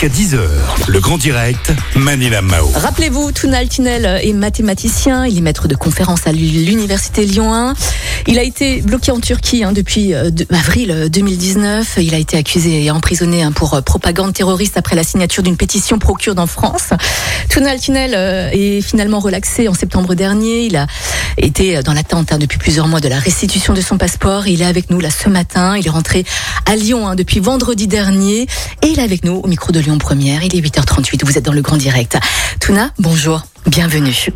Jusqu'à 10h, le grand direct, Manila Mao. Rappelez-vous, Tuna Altinel est mathématicien, il est maître de conférence à l'Université Lyon 1. Il a été bloqué en Turquie hein, depuis euh, avril 2019. Il a été accusé et emprisonné hein, pour euh, propagande terroriste après la signature d'une pétition pro-kurde en France. Tuna Altinel euh, est finalement relaxé en septembre dernier. Il a été dans l'attente hein, depuis plusieurs mois de la restitution de son passeport. Il est avec nous là ce matin. Il est rentré à Lyon depuis vendredi dernier et il est avec nous au micro de Lyon Première. Il est 8h38. Vous êtes dans le grand direct. Tuna, bonjour. Bienvenue.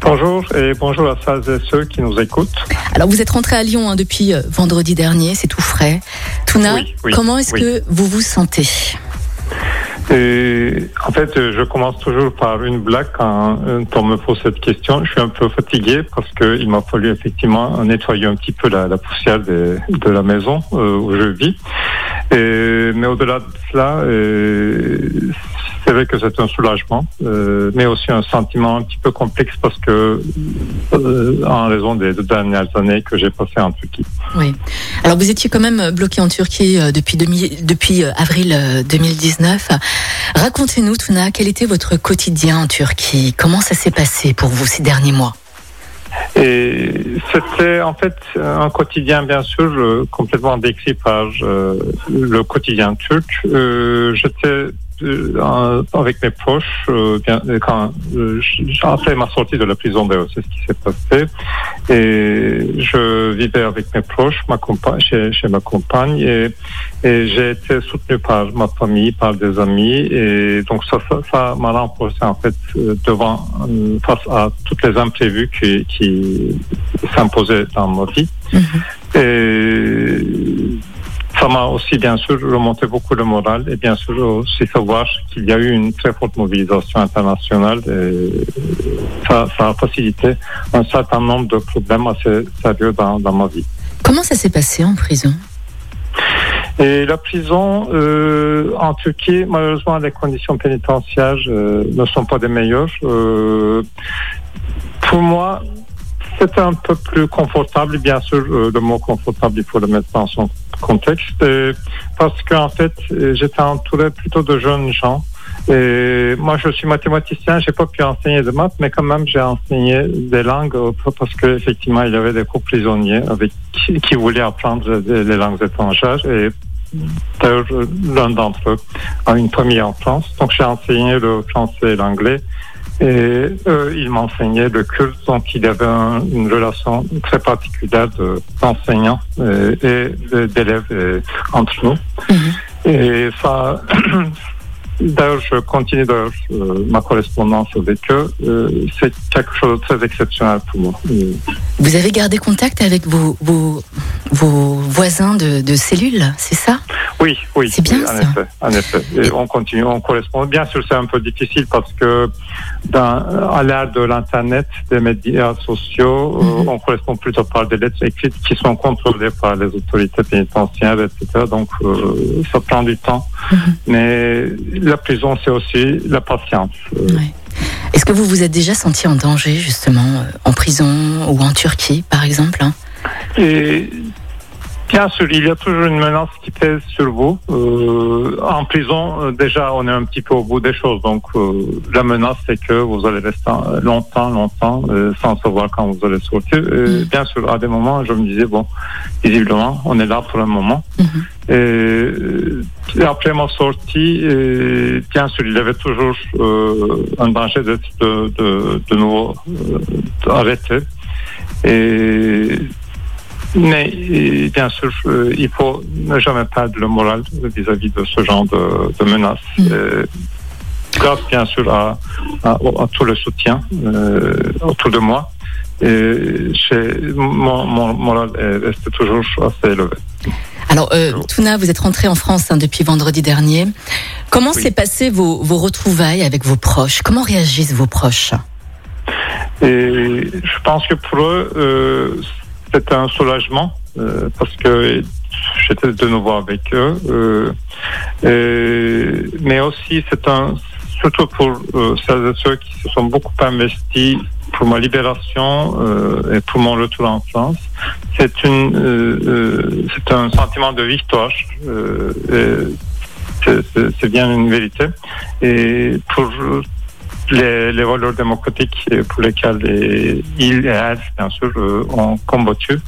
Bonjour et bonjour à celles et ceux qui nous écoutent. Alors vous êtes rentré à Lyon hein, depuis euh, vendredi dernier, c'est tout frais. Oui, oui, comment est-ce oui. que vous vous sentez? Et en fait, je commence toujours par une blague quand on me pose cette question. Je suis un peu fatigué parce qu'il m'a fallu effectivement nettoyer un petit peu la, la poussière de, de la maison euh, où je vis. Mais au-delà de cela, euh, c'est vrai que c'est un soulagement, euh, mais aussi un sentiment un petit peu complexe parce que euh, en raison des deux dernières années que j'ai passées en Turquie. Oui. Alors vous étiez quand même bloqué en Turquie depuis, depuis avril euh, 2019. Racontez-nous, Tuna, quel était votre quotidien en Turquie? Comment ça s'est passé pour vous ces derniers mois? Et c'était en fait un quotidien, bien sûr, complètement décrit par euh, le quotidien turc. Euh, J'étais euh, avec mes proches euh, bien, quand euh, après ma sortie de la prison d'ailleurs c'est ce qui s'est passé. Et je vivais avec mes proches ma compagne chez, chez ma compagne et, et j'ai été soutenu par ma famille par des amis et donc ça ça ça m'a renforcé en fait euh, devant euh, face à toutes les imprévus qui, qui s'imposaient dans ma vie. Et ça m'a aussi bien sûr remonté beaucoup le moral et bien sûr aussi savoir qu'il y a eu une très forte mobilisation internationale et ça, ça a facilité un certain nombre de problèmes assez sérieux dans, dans ma vie. Comment ça s'est passé en prison? Et la prison euh, en Turquie, malheureusement, les conditions pénitentiaires euh, ne sont pas des meilleures. Euh, pour moi, c'était un peu plus confortable. Bien sûr, euh, le mot confortable, il faut le mettre dans son contexte. Parce qu'en fait, j'étais entouré plutôt de jeunes gens. Et moi, je suis mathématicien, j'ai pas pu enseigner de maths, mais quand même, j'ai enseigné des langues euh, parce que effectivement, il y avait des co-prisonniers avec qui, qui voulaient apprendre les langues étrangères. Et l'un d'entre eux a une famille en France. Donc, j'ai enseigné le français et l'anglais. Et eux, ils m'enseignaient le kurde. Donc, il y avait un- une relation très particulière de- d'enseignants et de- d'élèves entre nous. Et ça, d'ailleurs, je continue d'ailleurs, ma correspondance avec eux. Euh, C'est quelque chose de très exceptionnel pour moi. Vous avez gardé contact avec vos, vos, vos voisins de, de cellules, c'est ça? Oui, oui. C'est bien oui, en effet, en effet. Et on continue, on correspond. Bien sûr, c'est un peu difficile parce que dans, à l'ère de l'internet, des médias sociaux, euh, Mhm. on correspond plutôt par des lettres écrites qui sont contrôlées par les autorités pénitentiaires, etc. Donc, euh, ça prend du temps. Mhm. Mais la prison, c'est aussi la patience. Euh, Ouais. Est-ce que vous vous êtes déjà senti en danger, justement, en prison ou en Turquie, par exemple hein? Et bien sûr, il y a toujours une menace qui pèse sur vous. Euh, en prison, euh, déjà, on est un petit peu au bout des choses. Donc, euh, la menace, c'est que vous allez rester euh, longtemps, longtemps, euh, sans savoir quand vous allez sortir. Euh, Mm. Bien sûr, à des moments, je me disais, bon, visiblement, on est là pour un moment. Mhm. Et, et après ma sortie, euh, bien sûr, il y avait toujours euh, un danger d'être de, de, de nouveau arrêté. Et, mais euh, bien sûr, euh, il faut ne jamais perdre le moral vis-à-vis de ce genre de, de menaces. Mm. Euh, grâce bien sûr à, à, à tout le soutien euh, autour de moi. Et mon, mon moral est resté toujours assez élevé. Alors, euh, Tuna, vous êtes rentré en France hein, depuis vendredi dernier. Comment Oui. s'est passé vos, vos retrouvailles avec vos proches? Comment réagissent vos proches? Et je pense que pour eux, euh, c'était un soulagement euh, parce que j'étais de nouveau avec eux. euh, et- mais aussi, c'est un surtout pour euh, celles et ceux qui se sont beaucoup investis pour ma libération et pour mon retour en France. C'est une, c'est un sentiment de victoire. c'est bien une vérité. Et pour les, les, valeurs démocratiques pour lesquelles les, ils et elles, bien sûr, euh, ont combattu.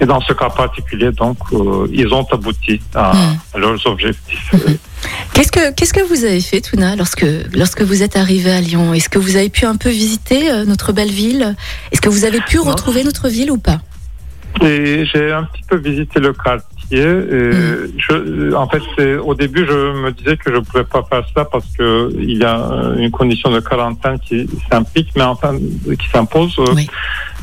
Et dans ce cas particulier, donc, euh, ils ont abouti à, hmm. leurs objectifs. Qu'est-ce que qu'est-ce que vous avez fait, Tuna, lorsque lorsque vous êtes arrivé à Lyon? Est-ce que vous avez pu un peu visiter euh, notre belle ville? Est-ce que vous avez pu retrouver notre ville ou pas? J'ai un petit peu visité le cadre et mm. je, en fait, au début, je me disais que je ne pouvais pas faire ça parce que il y a une condition de quarantaine qui s'implique, mais enfin, qui s'impose.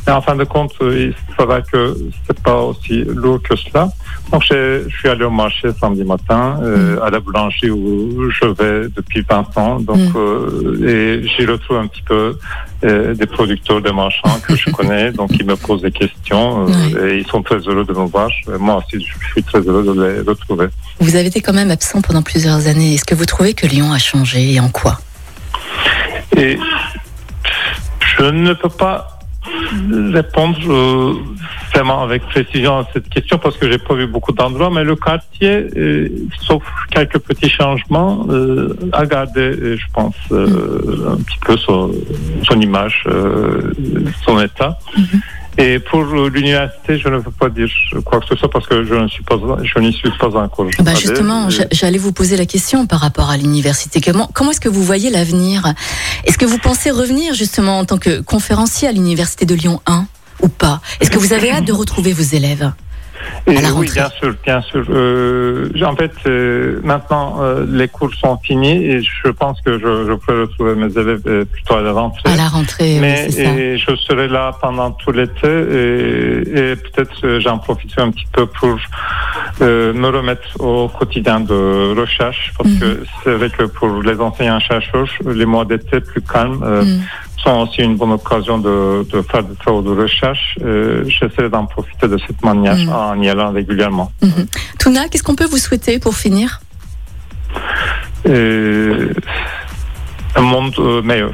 Mais en fin de compte, il faudra que c'est pas aussi lourd que cela. Donc, je suis allé au marché samedi matin, euh, mm. à la boulangerie où je vais depuis 20 ans. Donc, mm. euh, et j'y retrouve un petit peu euh, des producteurs, des marchands que je connais. donc, ils me posent des questions et ils sont très heureux de me voir. Moi aussi, je suis très heureux de les retrouver. Vous avez été quand même absent pendant plusieurs années. Est-ce que vous trouvez que Lyon a changé et en quoi? Et je ne peux pas répondre euh, vraiment avec précision à cette question parce que j'ai pas vu beaucoup d'endroits, mais le quartier, euh, sauf quelques petits changements, euh, a gardé, je pense, un petit peu son, image, son état. Mm-hmm. Et pour l'université, je ne peux pas dire quoi que ce soit parce que je ne suis pas, je n'y suis pas encore. Bah justement, j'allais vous poser la question par rapport à l'université. Comment, comment est-ce que vous voyez l'avenir? Est-ce que vous pensez revenir justement en tant que conférencier à l'université de Lyon 1 ou pas? Est-ce que vous avez hâte de retrouver vos élèves? Oui, bien sûr, bien sûr. Euh, en fait, euh, maintenant, euh, les cours sont finis et je pense que je, je peux retrouver mes élèves plutôt à la rentrée. À la rentrée, Mais oui, ça. Et je serai là pendant tout l'été et, et peut-être j'en profiterai un petit peu pour me remettre au quotidien de recherche parce mhm. que c'est vrai que pour les enseignants chercheurs, les mois d'été plus calmes. Mhm sont aussi une bonne occasion de, de faire des travaux de recherche. Euh, J'essaie d'en profiter de cette manière mmh. en y allant régulièrement. Mmh. Tuna, qu'est-ce qu'on peut vous souhaiter pour finir? Euh, un monde euh, meilleur.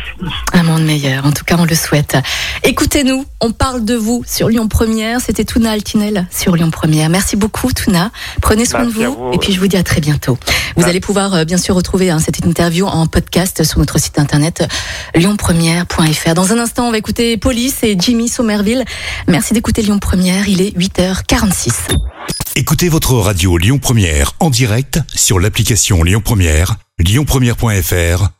Un monde meilleur, en tout cas on le souhaite. Écoutez-nous, on parle de vous sur Lyon Première. C'était Tuna Altinel sur Lyon Première. Merci beaucoup Tuna. Prenez soin de vous, et puis je vous dis à très bientôt. Vous allez pouvoir euh, bien sûr retrouver hein, cette interview en podcast sur notre site internet lyonpremière.fr. Dans un instant, on va écouter Police et Jimmy Somerville. Merci d'écouter Lyon Première, il est 8h46. Écoutez votre radio Lyon Première en direct sur l'application Lyon Première, lyonpremière.fr